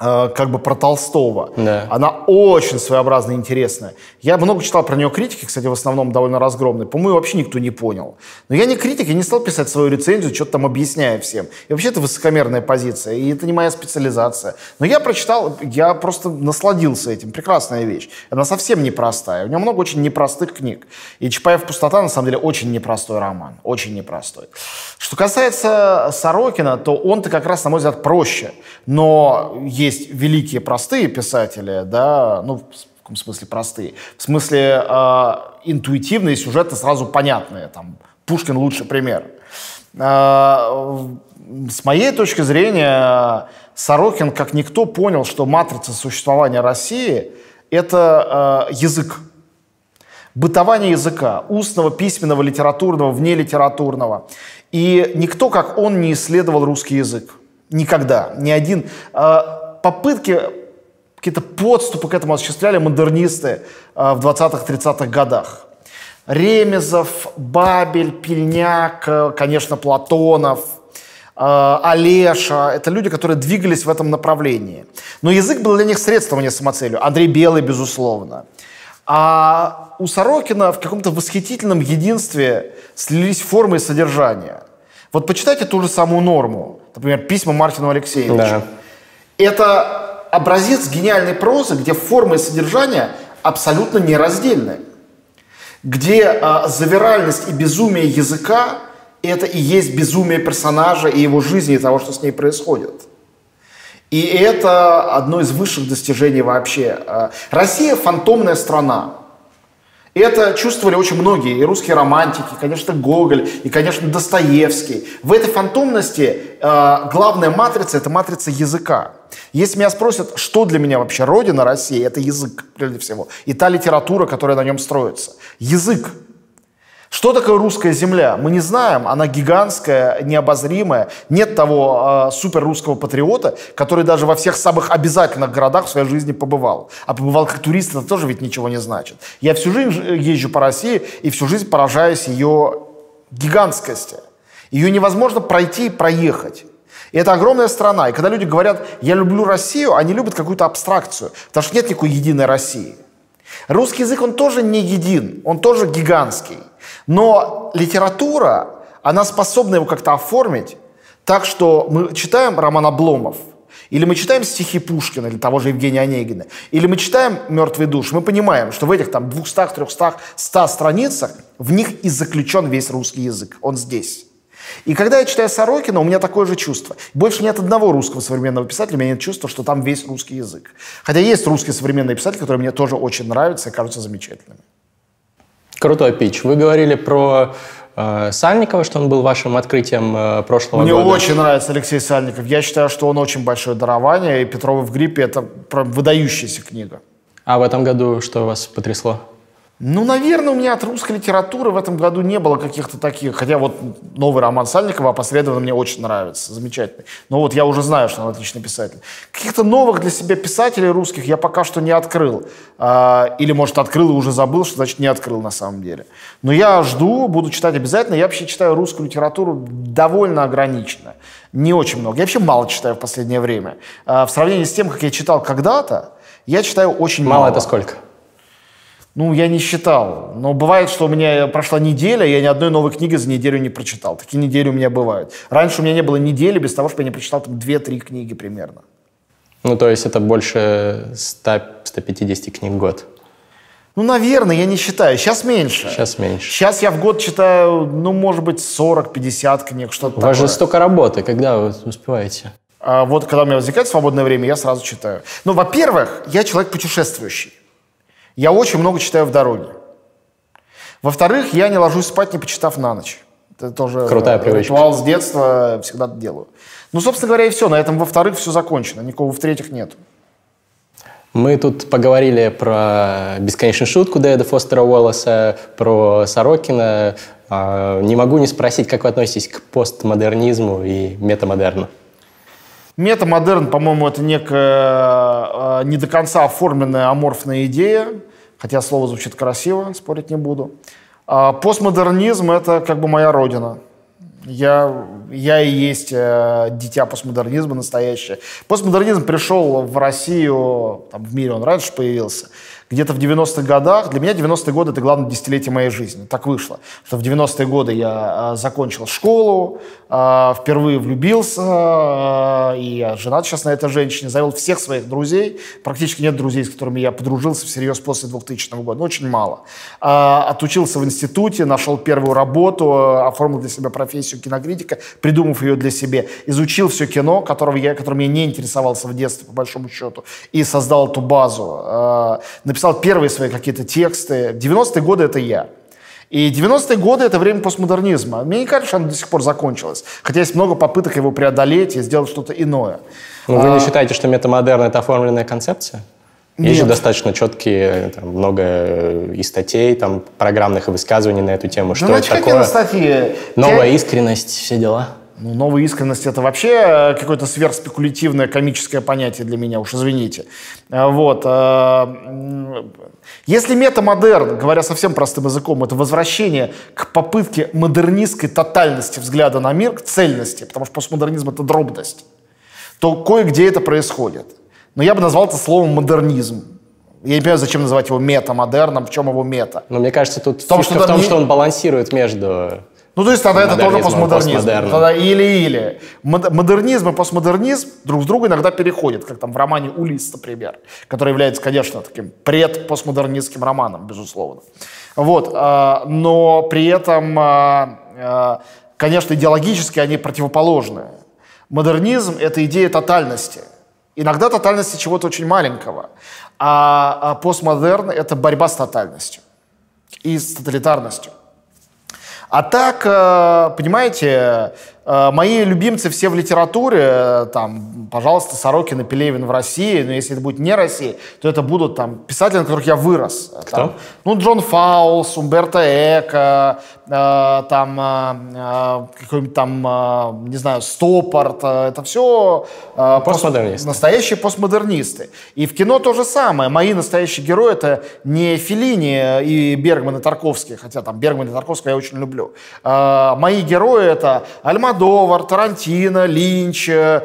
Speaker 1: как бы про Толстого.
Speaker 2: Да.
Speaker 1: Она очень своеобразная и интересная. Я много читал про нее критики, кстати, в основном довольно разгромные. По-моему, вообще никто не понял. Но я не критик, я не стал писать свою рецензию, что-то там объясняя всем. И вообще это высокомерная позиция, и это не моя специализация. Но я прочитал, я просто насладился этим. Прекрасная вещь. Она совсем непростая. У него много очень непростых книг. И «Чапаев пустота» на самом деле очень непростой роман. Очень непростой. Что касается Сорокина, то он-то как раз, на мой взгляд, проще. Но есть великие простые писатели, да, ну, в каком смысле простые? В смысле э, интуитивные, сюжеты сразу понятные. Там, Пушкин лучший пример. Э, с моей точки зрения, Сорокин, как никто, понял, что матрица существования России – это э, язык. Бытование языка, устного, письменного, литературного, внелитературного. И никто, как он, не исследовал русский язык. Никогда. Ни один. Попытки, какие-то подступы к этому осуществляли модернисты э, в 20-30-х годах. Ремезов, Бабель, Пельняк, э, конечно, Платонов, э, Олеша. Это люди, которые двигались в этом направлении. Но язык был для них средством, а не самоцелью. Андрей Белый, безусловно. А у Сорокина в каком-то восхитительном единстве слились формы и содержание. Вот почитайте ту же самую норму. Например, письма Мартину Алексеевичу.
Speaker 2: Да.
Speaker 1: Это образец гениальной прозы, где форма и содержание абсолютно нераздельны. Где а, завиральность и безумие языка – это и есть безумие персонажа и его жизни, и того, что с ней происходит. И это одно из высших достижений вообще. А, Россия – фантомная страна. Это чувствовали очень многие, и русские романтики, конечно, Гоголь, и, конечно, Достоевский. В этой фантомности э, главная матрица – это матрица языка. Если меня спросят, что для меня вообще Родина России, это язык, прежде всего. И та литература, которая на нем строится. Язык. Что такое русская земля? Мы не знаем, она гигантская, необозримая. Нет того э, суперрусского патриота, который даже во всех самых обязательных городах в своей жизни побывал. А побывал как турист, это тоже ведь ничего не значит. Я всю жизнь езжу по России и всю жизнь поражаюсь ее гигантскости. Ее невозможно пройти и проехать. И это огромная страна. И когда люди говорят, я люблю Россию, они любят какую-то абстракцию, потому что нет никакой единой России. Русский язык, он тоже не един, он тоже гигантский. Но литература, она способна его как-то оформить так, что мы читаем роман Обломов, или мы читаем стихи Пушкина или того же Евгения Онегина, или мы читаем «Мертвый душ», мы понимаем, что в этих там 200, 300, 100 страницах в них и заключен весь русский язык. Он здесь. И когда я читаю Сорокина, у меня такое же чувство. Больше нет одного русского современного писателя, у меня нет чувства, что там весь русский язык. Хотя есть русские современные писатели, которые мне тоже очень нравятся и кажутся замечательными.
Speaker 2: Крутой пич. Вы говорили про э, Сальникова, что он был вашим открытием э, прошлого
Speaker 1: Мне
Speaker 2: года.
Speaker 1: очень нравится Алексей Сальников. Я считаю, что он очень большое дарование, и «Петрова в гриппе» — это прям выдающаяся книга.
Speaker 2: А в этом году что вас потрясло?
Speaker 1: Ну, наверное, у меня от русской литературы в этом году не было каких-то таких, хотя вот новый роман Сальникова опосредованно мне очень нравится, замечательный. Но вот я уже знаю, что он отличный писатель. Каких-то новых для себя писателей русских я пока что не открыл. А, или, может, открыл и уже забыл, что значит не открыл на самом деле. Но я жду, буду читать обязательно. Я вообще читаю русскую литературу довольно ограниченно. Не очень много. Я вообще мало читаю в последнее время. А, в сравнении с тем, как я читал когда-то, я читаю очень мало.
Speaker 2: Мало это сколько?
Speaker 1: Ну, я не считал. Но бывает, что у меня прошла неделя, я ни одной новой книги за неделю не прочитал. Такие недели у меня бывают. Раньше у меня не было недели без того, чтобы я не прочитал там 2-3 книги примерно.
Speaker 2: Ну, то есть это больше 100, 150 книг в год.
Speaker 1: Ну, наверное, я не считаю. Сейчас меньше.
Speaker 2: Сейчас меньше.
Speaker 1: Сейчас я в год читаю, ну, может быть, 40-50 книг, что-то
Speaker 2: У вас
Speaker 1: такое.
Speaker 2: же столько работы. Когда вы успеваете?
Speaker 1: А вот когда у меня возникает свободное время, я сразу читаю. Ну, во-первых, я человек путешествующий. Я очень много читаю в дороге. Во-вторых, я не ложусь спать, не почитав на ночь. Это тоже
Speaker 2: Крутая
Speaker 1: э,
Speaker 2: привычка.
Speaker 1: ритуал с детства, всегда это делаю. Ну, собственно говоря, и все. На этом, во-вторых, все закончено. Никого в-третьих нет.
Speaker 2: Мы тут поговорили про бесконечную шутку Дэвида Фостера Уоллеса, про Сорокина. А, Не могу не спросить, как вы относитесь к постмодернизму и метамодерну?
Speaker 1: Метамодерн, по-моему, это некая э, не до конца оформленная аморфная идея, хотя слово звучит красиво, спорить не буду. А постмодернизм — это как бы моя родина. Я, я и есть э, дитя постмодернизма настоящее. Постмодернизм пришел в Россию, там, в мире он раньше появился, где-то в 90-х годах. Для меня 90-е годы – это главное десятилетие моей жизни. Так вышло, что в 90-е годы я э, закончил школу, э, впервые влюбился, э, и я женат сейчас на этой женщине, завел всех своих друзей. Практически нет друзей, с которыми я подружился всерьез после 2000 года, но очень мало. Отучился в институте, нашел первую работу, оформил для себя профессию кинокритика, придумав ее для себя. Изучил все кино, которого я, которым я не интересовался в детстве, по большому счету, и создал эту базу. Э, написал первые свои какие-то тексты. 90-е годы — это я. И 90-е годы — это время постмодернизма. Мне не кажется, что оно до сих пор закончилось. Хотя есть много попыток его преодолеть и сделать что-то иное.
Speaker 2: Ну, вы не считаете, что метамодерн – это оформленная концепция? Есть же достаточно четкие, там, много и статей, там, программных и высказываний на эту тему. Что
Speaker 1: ну,
Speaker 2: это такое?
Speaker 1: статьи?
Speaker 2: Новая
Speaker 1: Те-
Speaker 2: искренность, все дела.
Speaker 1: Ну, новая искренность это вообще э, какое-то сверхспекулятивное комическое понятие для меня, уж извините. Э, Вот. э, Если метамодерн, говоря совсем простым языком, это возвращение к попытке модернистской тотальности взгляда на мир, к цельности, потому что постмодернизм это дробность, то кое-где это происходит. Но я бы назвал это словом модернизм. Я не понимаю, зачем называть его метамодерном, в чем его мета.
Speaker 2: Но мне кажется, тут
Speaker 1: В том, что
Speaker 2: в том, что он балансирует между...
Speaker 1: Ну, то есть тогда это тоже
Speaker 2: Модернизм,
Speaker 1: постмодернизм.
Speaker 2: постмодерном.
Speaker 1: Тогда или-или. Мод- Модернизм и постмодернизм друг в друга иногда переходят, как там в романе «Улисс», например, который является, конечно, таким предпостмодернистским романом, безусловно. Вот. а, Но при этом, а, а, конечно, идеологически они противоположны. Модернизм — это идея тотальности. Иногда тотальности чего-то очень маленького. А постмодерн — это борьба с тотальностью и с тоталитарностью. А так, э, понимаете, мои любимцы все в литературе, э, там, пожалуйста, Сорокин и Пелевин в России, но если это будет не Россия, то это будут там писатели, на которых я вырос. Там, ну, Джон Фаулс, Умберто Эко, э, там, э, э, какой-нибудь там, э, не знаю, Стоппорт, э, это все
Speaker 2: Постмодернисты.
Speaker 1: настоящие постмодернисты. И в кино то же самое. Мои настоящие герои это не Феллини и Бергман и Тарковский, хотя там Бергман и Тарковского я очень люблю. А, мои герои это Альмадовар, Тарантино, Линч, э,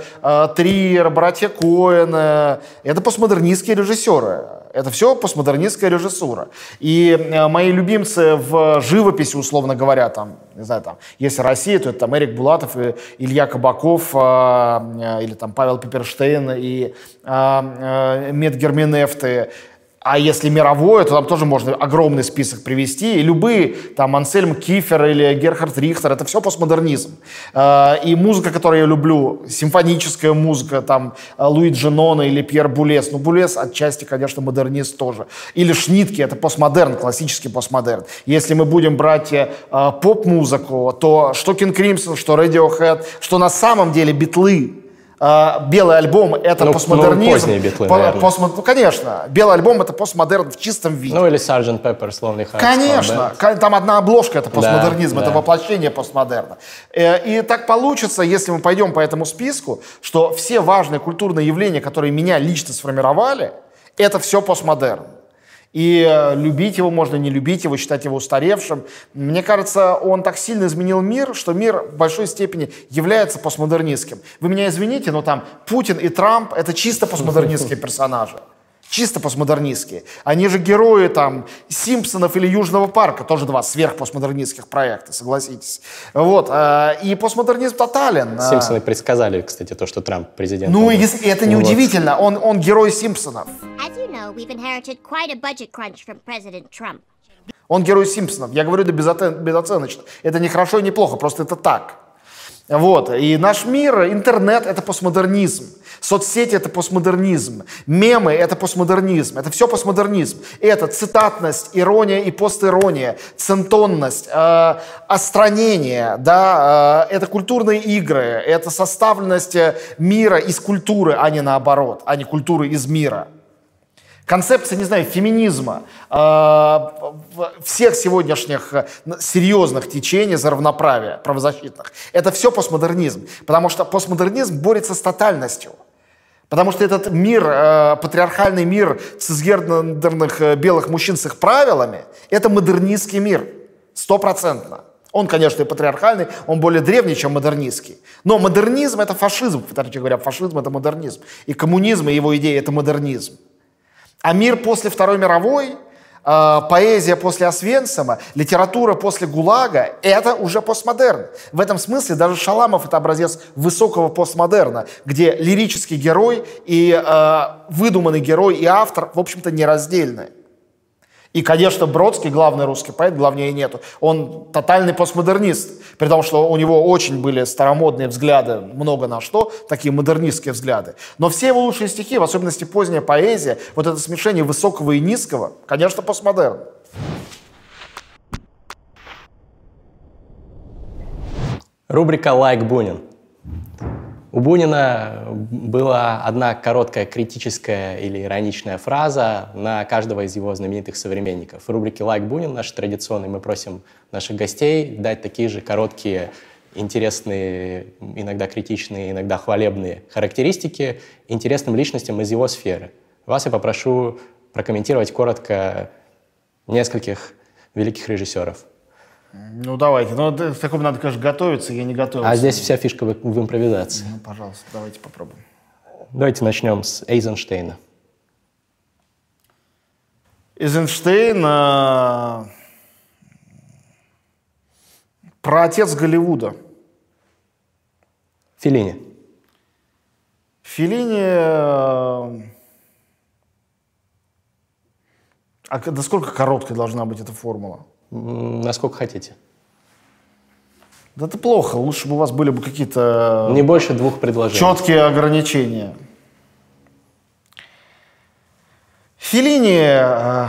Speaker 1: Триер, братья Коэн. Это постмодернистские режиссеры. Это все постмодернистская режиссура. И э, мои любимцы в живописи, условно говоря, там, не знаю, там, если Россия, то это там Эрик Булатов, и Илья Кабаков, э, э, или там Павел Пиперштейн, и э, э, Мед Герменефты. А если мировое, то там тоже можно огромный список привести. И любые, там, Ансельм Кифер или Герхард Рихтер, это все постмодернизм. Э, И музыка, которую я люблю, симфоническая музыка, там, э, Луиджи Нона или Пьер Булес. Ну, Булес отчасти, конечно, модернист тоже. Или Шнитке, это постмодерн, классический постмодерн. Если мы будем брать э, поп-музыку, то что King Crimson, что Radiohead, что на самом деле битлы, Белый альбом это
Speaker 2: Ну,
Speaker 1: постмодернизм.
Speaker 2: ну, поздние Битлы,
Speaker 1: По-
Speaker 2: наверное.
Speaker 1: постмо- ну, конечно. Белый альбом это постмодерн в чистом виде.
Speaker 2: Ну или Sgt. Pepper's Lonely Hearts Club
Speaker 1: Конечно. Ка- там одна обложка это постмодернизм,
Speaker 2: Да,
Speaker 1: это
Speaker 2: да.
Speaker 1: воплощение постмодерна. Э, И так получится, если мы пойдем по этому списку, что все важные культурные явления, которые меня лично сформировали, это все постмодерн. И э, любить его можно, не любить его, считать его устаревшим. Мне кажется, он так сильно изменил мир, что мир в большой степени является постмодернистским. Вы меня извините, но там Путин и Трамп — это чисто постмодернистские персонажи. Чисто постмодернистские. Они же герои там Симпсонов или Южного парка, тоже два сверхпостмодернистских проекта, согласитесь. Вот. э, И постмодернизм тотален. Э,
Speaker 2: Симпсоны предсказали, кстати, то, что Трамп президент.
Speaker 1: Ну, если- это не
Speaker 2: Вот.
Speaker 1: удивительно. Он, он герой Симпсонов.
Speaker 4: You know.
Speaker 1: Он герой Симпсонов. Я говорю это безоцен- безоценочно. Это не хорошо и не плохо, просто это так. Вот. И наш мир, интернет — это постмодернизм. Соцсети — это постмодернизм. Мемы — это постмодернизм. Это все постмодернизм. Это цитатность, ирония и постирония, центонность, э, остранение, да, э, это культурные игры, это составленность э, мира из культуры, а не наоборот, а не культуры из мира. Концепция, не знаю, феминизма, э, всех сегодняшних э, серьезных течений за равноправие правозащитных, это все постмодернизм. Потому что постмодернизм борется с тотальностью. Потому что этот мир, э, патриархальный мир цисгендерных э, белых мужчин с их правилами, это модернистский мир. Стопроцентно. Он, конечно, и патриархальный, он более древний, чем модернистский. Но модернизм — это фашизм. Короче говоря, фашизм — это модернизм. И коммунизм, и его идеи — это модернизм. А мир после Второй мировой, э, поэзия после Освенцима, литература после ГУЛАГа – это уже постмодерн. В этом смысле даже Шаламов – это образец высокого постмодерна, где лирический герой и э, выдуманный герой и автор, в общем-то, нераздельны. И, конечно, Бродский, главный русский поэт, главнее нету, он тотальный постмодернист, при том, что у него очень были старомодные взгляды, много на что, такие модернистские взгляды. Но все его лучшие стихи, в особенности поздняя поэзия, вот это смешение высокого и низкого, конечно, постмодерн.
Speaker 2: Рубрика «Лайк Бунин». У Бунина была одна короткая критическая или ироничная фраза на каждого из его знаменитых современников. В рубрике «Лайк Бунин» наш традиционный мы просим наших гостей дать такие же короткие, интересные, иногда критичные, иногда хвалебные характеристики интересным личностям из его сферы. Вас я попрошу прокомментировать коротко нескольких великих режиссеров.
Speaker 1: Ну, давайте. Ну, д- к такому надо, конечно, готовиться, я не готовился.
Speaker 2: А здесь вся фишка в, в импровизации.
Speaker 1: Ну, пожалуйста, давайте попробуем.
Speaker 2: Давайте начнем с Эйзенштейна.
Speaker 1: Эйзенштейн э, про отец Голливуда.
Speaker 2: Филини.
Speaker 1: Филини... э, А к- насколько короткой должна быть эта формула?
Speaker 2: Насколько хотите.
Speaker 1: Да это плохо. Лучше бы у вас были бы какие-то
Speaker 2: Не больше двух предложений.
Speaker 1: четкие ограничения. Филини э,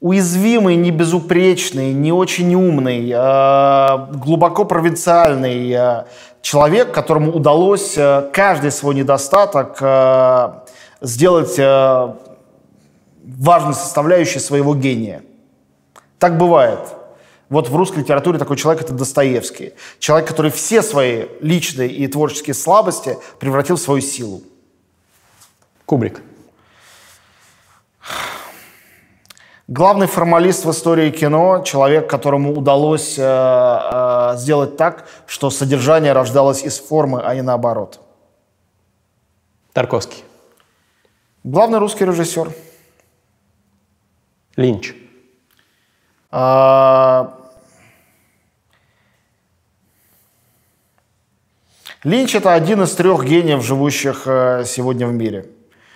Speaker 1: уязвимый, не безупречный, не очень умный, э, глубоко провинциальный э, человек, которому удалось э, каждый свой недостаток э, сделать э, важной составляющей своего гения. Так бывает. Вот в русской литературе такой человек – это Достоевский. Человек, который все свои личные и творческие слабости превратил в свою силу.
Speaker 2: Кубрик.
Speaker 1: Главный формалист в истории кино – человек, которому удалось э, э, сделать так, что содержание рождалось из формы, а не наоборот.
Speaker 2: Тарковский.
Speaker 1: Главный русский режиссер.
Speaker 2: Линч.
Speaker 1: А, Линч – это один из трех гениев, живущих э, сегодня в мире.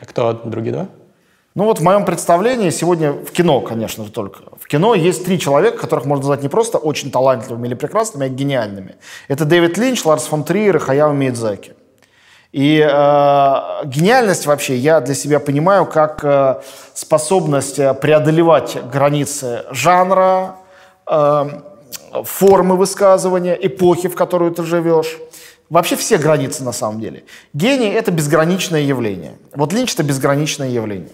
Speaker 2: А кто другие два?
Speaker 1: Ну вот в моем представлении сегодня в кино, конечно же, только. В кино есть три человека, которых можно назвать не просто очень талантливыми или прекрасными, а гениальными. Это Дэвид Линч, Ларс фон Триер и Хаяо Миядзаки. И э, гениальность вообще я для себя понимаю как э, способность э, преодолевать границы жанра, э, формы высказывания, эпохи, в которую ты живешь. Вообще все границы на самом деле. Гений — это безграничное явление. Вот Линч — это безграничное явление.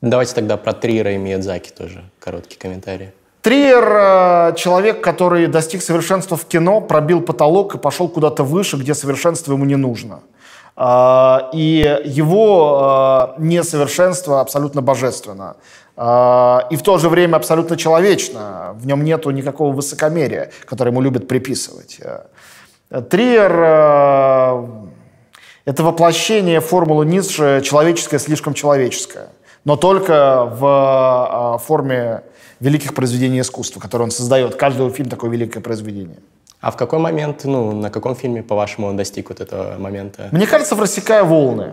Speaker 2: Давайте тогда про Триера и Миядзаки тоже короткий комментарий.
Speaker 1: Триер э, человек, который достиг совершенства в кино, пробил потолок и пошел куда-то выше, где совершенство ему не нужно. А, И его э, несовершенство абсолютно божественно. А, И в то же время абсолютно человечно. В нем нету никакого высокомерия, которое ему любят приписывать. Триер это воплощение формулы Ницше «человеческое слишком человеческое», но только в форме великих произведений искусства, которые он создает. Каждый фильм такое великое произведение.
Speaker 2: А в какой момент, ну, на каком фильме, по-вашему, он достиг вот этого момента?
Speaker 1: Мне кажется, в «Рассекая волны».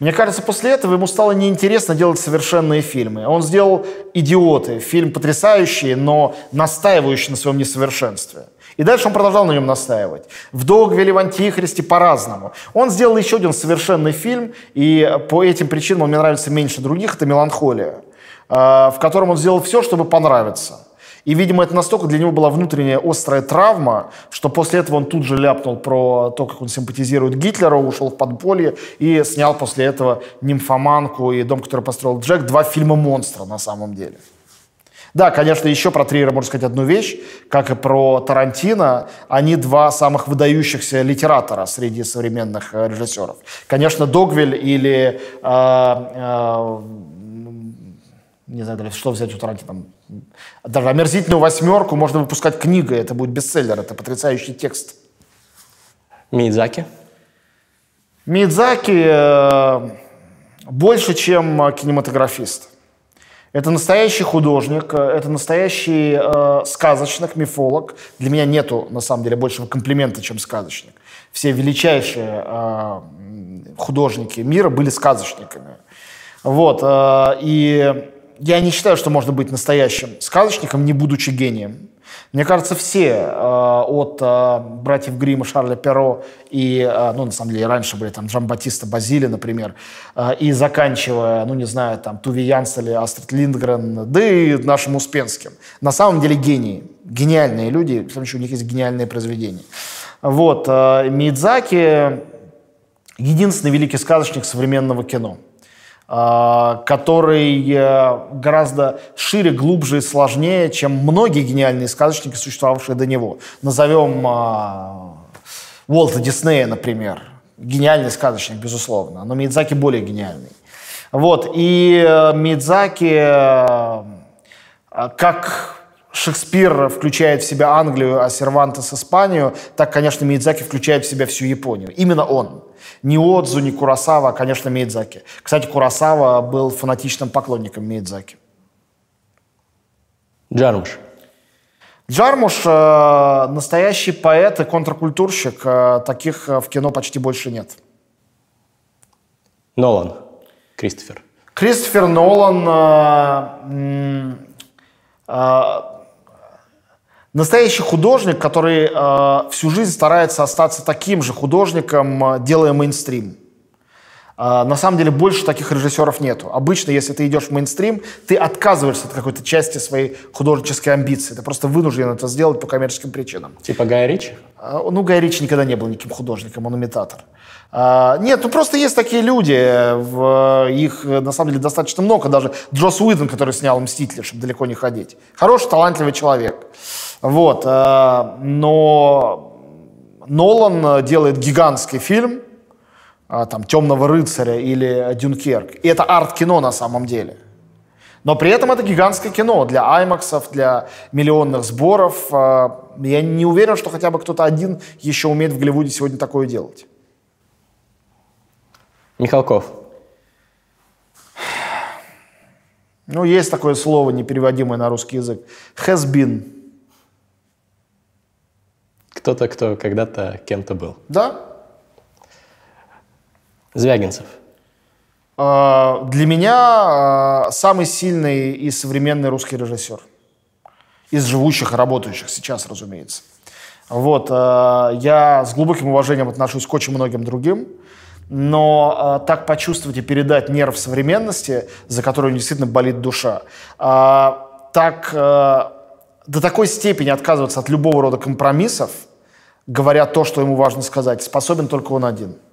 Speaker 1: Мне кажется, после этого ему стало неинтересно делать совершенные фильмы. Он сделал «Идиоты», фильм потрясающий, но настаивающий на своем несовершенстве. И дальше он продолжал на нем настаивать. В «Догвиле», в «Антихристе» по-разному. Он сделал еще один совершенный фильм, и по этим причинам он мне нравится меньше других, это «Меланхолия», э, в котором он сделал все, чтобы понравиться. И, видимо, это настолько для него была внутренняя острая травма, что после этого он тут же ляпнул про то, как он симпатизирует Гитлеру, ушел в подполье и снял после этого «Нимфоманку» и «Дом, который построил Джек». Два фильма монстра на самом деле. Да, конечно, еще про Триера можно сказать одну вещь, как и про Тарантино. Они два самых выдающихся литератора среди современных э, режиссеров. Конечно, Догвиль или э, э, не знаю, даже что взять у Тарантино. Там, Даже «Омерзительную восьмерку» можно выпускать книгой, это будет бестселлер, это потрясающий текст.
Speaker 2: Миядзаки.
Speaker 1: Мидзаки э, больше, чем э, кинематографист. Это настоящий художник, э, это настоящий э, сказочник, мифолог. Для меня нету, на самом деле, большего комплимента, чем сказочник. Все величайшие э, художники мира были сказочниками. Вот, э, и я не считаю, что можно быть настоящим сказочником, не будучи гением. Мне кажется, все э, от э, братьев Гримма, Шарля Перо и, э, ну, на самом деле, раньше были там Джамбатиста Базили, например, э, и заканчивая, ну, не знаю, там, Туви Янс или Астрид Линдгрен, да и нашим Успенским. На самом деле гении, гениальные люди, потому что у них есть гениальные произведения. Вот, э, Мидзаки единственный великий сказочник современного кино который э, гораздо шире, глубже и сложнее, чем многие гениальные сказочники, существовавшие до него. Назовем а, Уолта Диснея, например. Гениальный сказочник, безусловно, но Мидзаки более гениальный. Вот, и э, Мидзаки, э, как Шекспир включает в себя Англию, а Сервантес Испанию, так, конечно, Миядзаки включает в себя всю Японию. Именно он. Ни Отзу, ни Курасава, а, конечно, Миядзаки. Кстати, Курасава был фанатичным поклонником Миядзаки.
Speaker 2: Джармуш.
Speaker 1: Джармуш э, настоящий поэт и контркультурщик. Э, таких э, в кино почти больше нет.
Speaker 2: Нолан. Кристофер.
Speaker 1: Кристофер Нолан э, э, настоящий художник, который э, всю жизнь старается остаться таким же художником, э, делая мейнстрим. А, на самом деле больше таких режиссеров нету. Обычно, если ты идешь в мейнстрим, ты отказываешься от какой-то части своей художественной амбиции. Ты просто вынужден это сделать по коммерческим причинам.
Speaker 2: Типа Гая Ричи?
Speaker 1: А, ну, Гай Ричи никогда не был никаким художником, он имитатор. А, нет, ну просто есть такие люди, в, их на самом деле достаточно много, даже Джос Уидон, который снял «Мстители», чтобы далеко не ходить. Хороший, талантливый человек. Вот, но Нолан делает гигантский фильм, а, там, «Темного рыцаря» или «Дюнкерк». И это арт-кино на самом деле. Но при этом это гигантское кино для аймаксов, для миллионных сборов. А, я не уверен, что хотя бы кто-то один еще умеет в Голливуде сегодня такое делать.
Speaker 2: Михалков.
Speaker 1: Ну, есть такое слово, непереводимое на русский язык. Has been.
Speaker 2: Кто-то, кто когда-то кем-то был.
Speaker 1: Да,
Speaker 2: Звягинцев.
Speaker 1: А, для меня а, самый сильный и современный русский режиссер. Из живущих и работающих сейчас, разумеется. Вот, а, я с глубоким уважением отношусь к очень многим другим, но так почувствовать и передать нерв современности, за которую действительно болит душа, так до такой степени отказываться от любого рода компромиссов, говоря то, что ему важно сказать, способен только он один –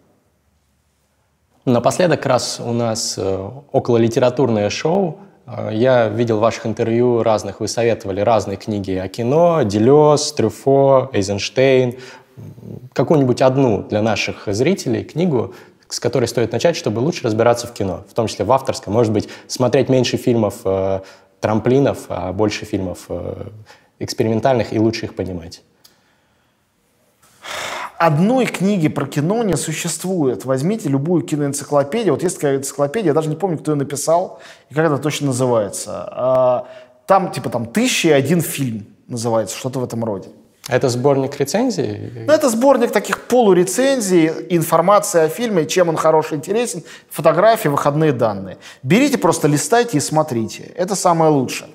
Speaker 2: Напоследок, раз у нас э, около литературное шоу. Э, я видел ваших интервью разных, вы советовали разные книги о кино, Делес, Трюфо, Эйзенштейн. Какую-нибудь одну для наших зрителей книгу, с которой стоит начать, чтобы лучше разбираться в кино, в том числе в авторском. Может быть, смотреть меньше фильмов э, трамплинов, а больше фильмов э, экспериментальных и лучше их понимать
Speaker 1: одной книги про кино не существует. Возьмите любую киноэнциклопедию. Вот есть такая энциклопедия, я даже не помню, кто ее написал и как это точно называется. А, там, типа, там «Тысяча и один фильм» называется, что-то в этом роде.
Speaker 2: Это сборник рецензий?
Speaker 1: Ну, это сборник таких полурецензий, информация о фильме, чем он хороший, интересен, фотографии, выходные данные. Берите, просто листайте и смотрите. Это самое лучшее.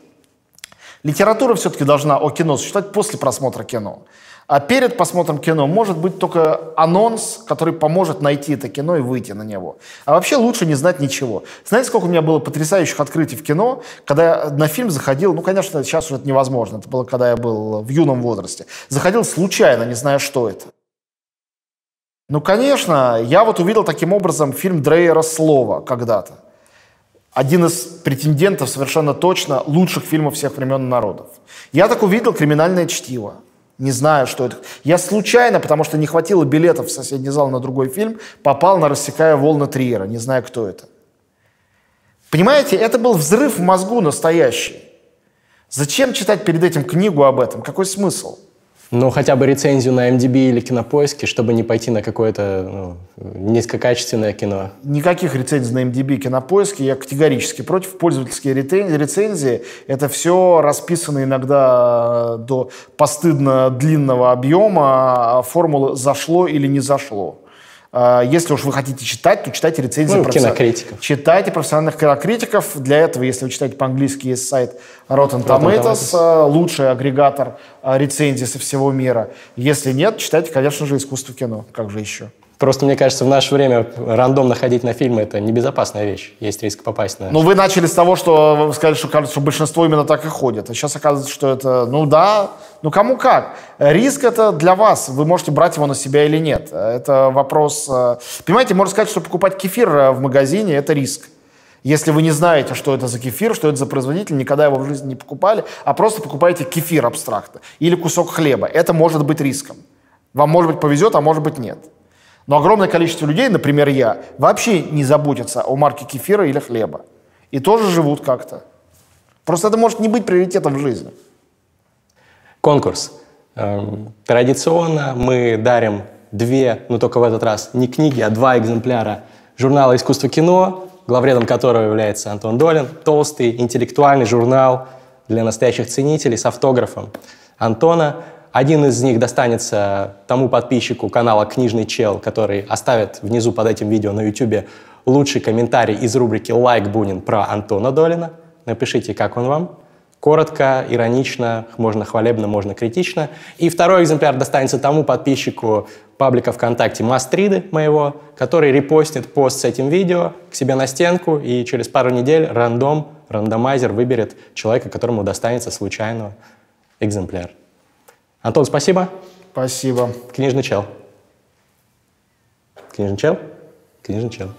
Speaker 1: Литература все-таки должна о кино существовать после просмотра кино. А перед просмотром кино может быть только анонс, который поможет найти это кино и выйти на него. А вообще лучше не знать ничего. Знаете, сколько у меня было потрясающих открытий в кино, когда я на фильм заходил, ну, конечно, сейчас уже это невозможно, это было, когда я был в юном возрасте. Заходил случайно, не зная, что это. Ну, конечно, я вот увидел таким образом фильм Дрейера «Слово» когда-то. Один из претендентов совершенно точно лучших фильмов всех времен народов. Я так увидел «Криминальное чтиво» не знаю, что это. Я случайно, потому что не хватило билетов в соседний зал на другой фильм, попал на «Рассекая волны Триера», не знаю, кто это. Понимаете, это был взрыв в мозгу настоящий. Зачем читать перед этим книгу об этом? Какой смысл?
Speaker 2: Ну, хотя бы рецензию на MDB или Кинопоиске, чтобы не пойти на какое-то ну, низкокачественное кино.
Speaker 1: Никаких рецензий на MDB и Кинопоиске я категорически против. Пользовательские рецензии — это все расписано иногда до постыдно длинного объема формулы «зашло» или «не зашло». А, если уж вы хотите читать, то читайте рецензии
Speaker 2: ну, кинокритиков.
Speaker 1: Читайте профессиональных кинокритиков. Для этого, если вы читаете по-английски, есть сайт Rotten Tomatoes, Rotten Tomatoes. лучший агрегатор а, рецензий со всего мира. Если нет, читайте, конечно же, искусство кино. Как же еще?
Speaker 2: Просто, мне кажется, в наше время рандомно ходить на фильмы – это небезопасная вещь. Есть риск попасть на...
Speaker 1: Ну, вы начали с того, что вы сказали, что кажется, что большинство именно так и ходит. А сейчас оказывается, что это, ну да, ну кому как. Риск это для вас. Вы можете брать его на себя или нет. Это вопрос... Э, понимаете, можно сказать, что покупать кефир э, в магазине – это риск. Если вы не знаете, что это за кефир, что это за производитель, никогда его в жизни не покупали, а просто покупаете кефир абстрактно или кусок хлеба, это может быть риском. Вам, может быть, повезет, а может быть, нет. Но огромное количество людей, например, я, вообще не заботятся о марке кефира или хлеба. И тоже живут как-то. Просто это может не быть приоритетом в жизни.
Speaker 2: Конкурс. Эм, Традиционно мы дарим две, но только в этот раз не книги, а два экземпляра журнала «Искусство кино», главредом которого является Антон Долин. Толстый, интеллектуальный журнал для настоящих ценителей с автографом Антона. Один из них достанется тому подписчику канала «Книжный чел», который оставит внизу под этим видео на YouTube лучший комментарий из рубрики «Лайк Бунин» про Антона Долина. Напишите, как он вам. Коротко, иронично, можно хвалебно, можно критично. И второй экземпляр достанется тому подписчику паблика ВКонтакте Мастриды моего, который репостит пост с этим видео к себе на стенку, и через пару недель рандом, рандомайзер выберет человека, которому достанется случайно экземпляр. Антон, спасибо.
Speaker 1: Спасибо.
Speaker 2: Книжный чел. Книжный чел? Книжный чел.